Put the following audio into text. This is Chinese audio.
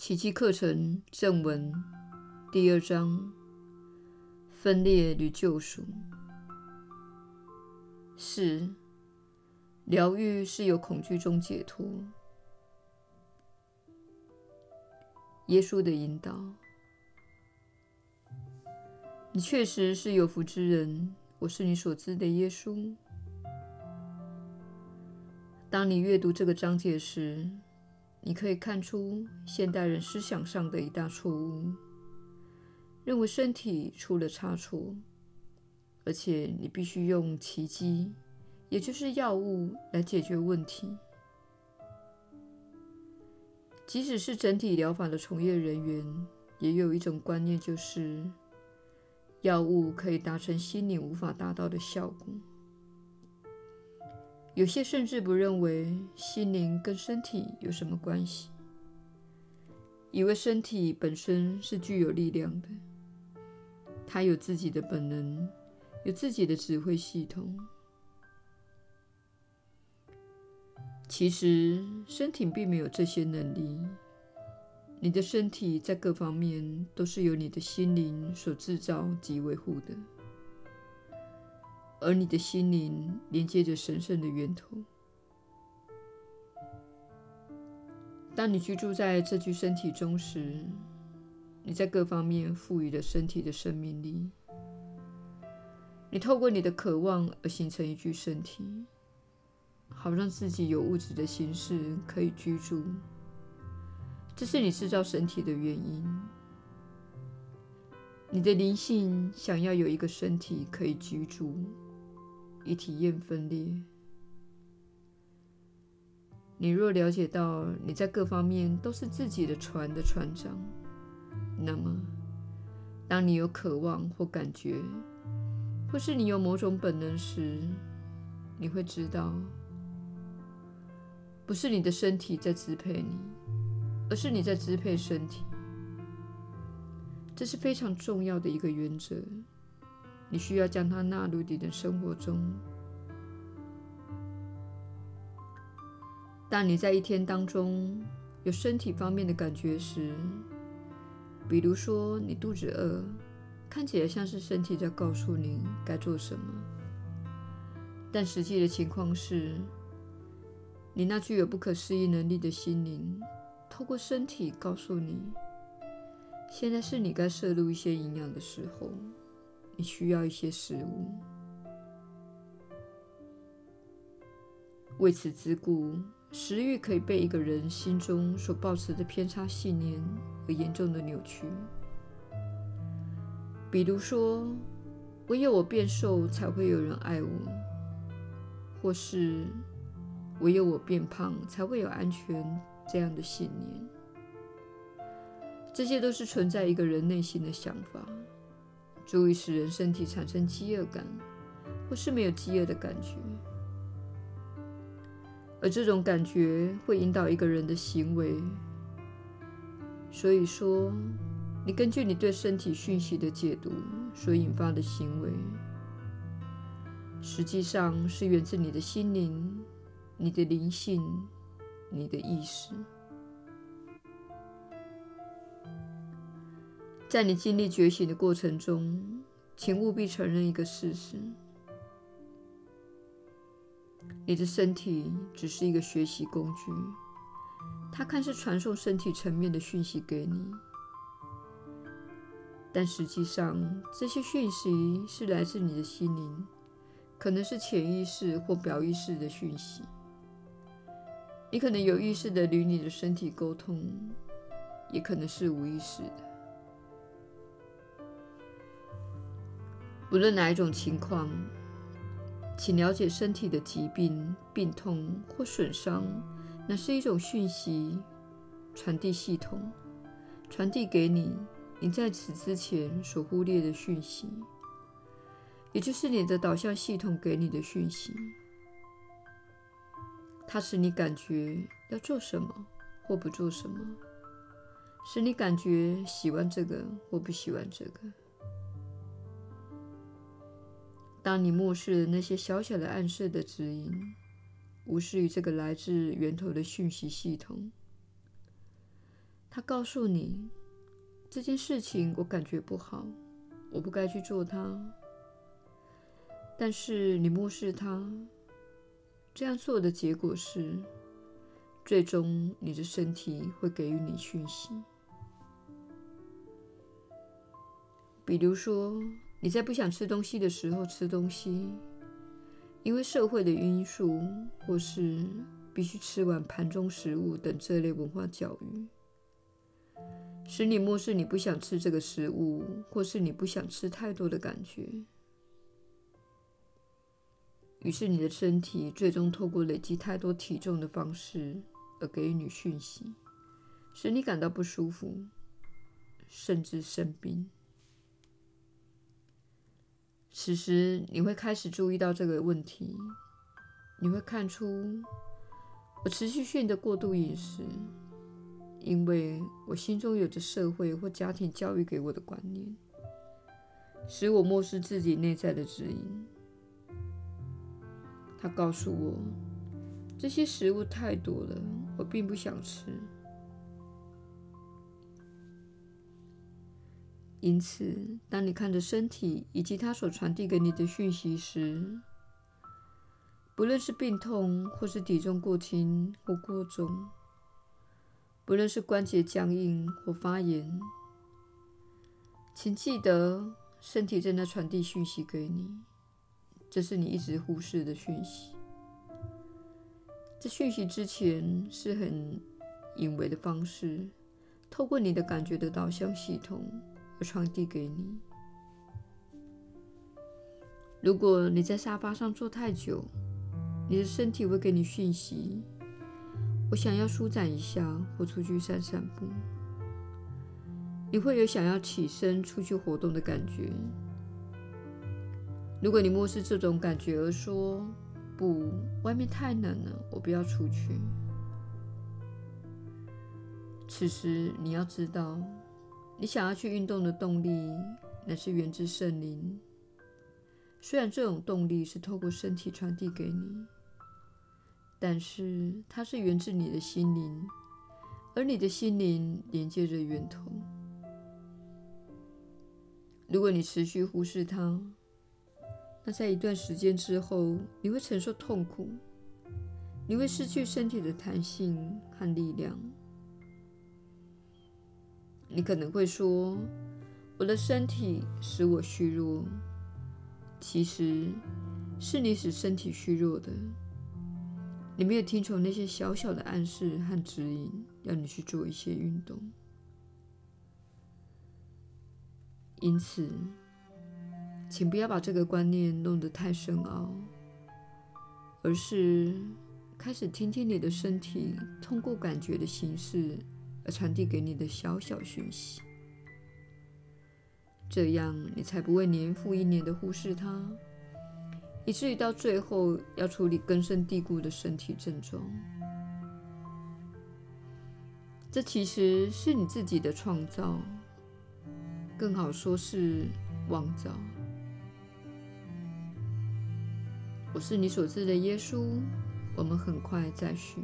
奇迹课程正文第二章：分裂与救赎。四、疗愈是由恐惧中解脱。耶稣的引导。你确实是有福之人，我是你所知的耶稣。当你阅读这个章节时，你可以看出现代人思想上的一大错误，认为身体出了差错，而且你必须用奇迹，也就是药物来解决问题。即使是整体疗法的从业人员，也有一种观念，就是药物可以达成心灵无法达到的效果。有些甚至不认为心灵跟身体有什么关系，以为身体本身是具有力量的，它有自己的本能，有自己的指挥系统。其实，身体并没有这些能力。你的身体在各方面都是由你的心灵所制造及维护的。而你的心灵连接着神圣的源头。当你居住在这具身体中时，你在各方面赋予了身体的生命力。你透过你的渴望而形成一具身体，好让自己有物质的形式可以居住。这是你制造身体的原因。你的灵性想要有一个身体可以居住。以体验分裂。你若了解到你在各方面都是自己的船的船长，那么，当你有渴望或感觉，或是你有某种本能时，你会知道，不是你的身体在支配你，而是你在支配身体。这是非常重要的一个原则。你需要将它纳入你的生活中。当你在一天当中有身体方面的感觉时，比如说你肚子饿，看起来像是身体在告诉你该做什么，但实际的情况是，你那具有不可思议能力的心灵，透过身体告诉你，现在是你该摄入一些营养的时候。你需要一些食物。为此之故，食欲可以被一个人心中所抱持的偏差信念而严重的扭曲。比如说，唯有我变瘦才会有人爱我，或是唯有我变胖才会有安全这样的信念。这些都是存在一个人内心的想法。足以使人身体产生饥饿感，或是没有饥饿的感觉，而这种感觉会引导一个人的行为。所以说，你根据你对身体讯息的解读所引发的行为，实际上是源自你的心灵、你的灵性、你的意识。在你经历觉醒的过程中，请务必承认一个事实：你的身体只是一个学习工具，它看似传送身体层面的讯息给你，但实际上这些讯息是来自你的心灵，可能是潜意识或表意识的讯息。你可能有意识地与你的身体沟通，也可能是无意识的。无论哪一种情况，请了解身体的疾病、病痛或损伤，那是一种讯息传递系统，传递给你你在此之前所忽略的讯息，也就是你的导向系统给你的讯息。它使你感觉要做什么或不做什么，使你感觉喜欢这个或不喜欢这个。当你漠视了那些小小的暗示的指引，无视于这个来自源头的讯息系统，他告诉你这件事情我感觉不好，我不该去做它。但是你漠视它，这样做的结果是，最终你的身体会给予你讯息。比如说，你在不想吃东西的时候吃东西，因为社会的因素，或是必须吃完盘中食物等这类文化教育，使你漠视你不想吃这个食物，或是你不想吃太多的感觉。于是你的身体最终透过累积太多体重的方式而给予你讯息，使你感到不舒服，甚至生病。此时，你会开始注意到这个问题。你会看出，我持续性的过度饮食，因为我心中有着社会或家庭教育给我的观念，使我漠视自己内在的指引。他告诉我，这些食物太多了，我并不想吃。因此，当你看着身体以及它所传递给你的讯息时，不论是病痛，或是体重过轻或过重，不论是关节僵硬或发炎，请记得，身体正在传递讯息给你，这是你一直忽视的讯息。这讯息之前是很隐微的方式，透过你的感觉的导向系统。传递给你。如果你在沙发上坐太久，你的身体会给你讯息：我想要舒展一下，或出去散散步。你会有想要起身出去活动的感觉。如果你漠视这种感觉而说：不，外面太冷了，我不要出去。此时你要知道。你想要去运动的动力，乃是源自圣灵。虽然这种动力是透过身体传递给你，但是它是源自你的心灵，而你的心灵连接着源头。如果你持续忽视它，那在一段时间之后，你会承受痛苦，你会失去身体的弹性和力量。你可能会说：“我的身体使我虚弱。”其实是你使身体虚弱的。你没有听从那些小小的暗示和指引，要你去做一些运动。因此，请不要把这个观念弄得太深奥，而是开始听听你的身体通过感觉的形式。而传递给你的小小讯息，这样你才不会年复一年的忽视它，以至于到最后要处理根深蒂固的身体症状。这其实是你自己的创造，更好说是妄造。我是你所知的耶稣，我们很快再续。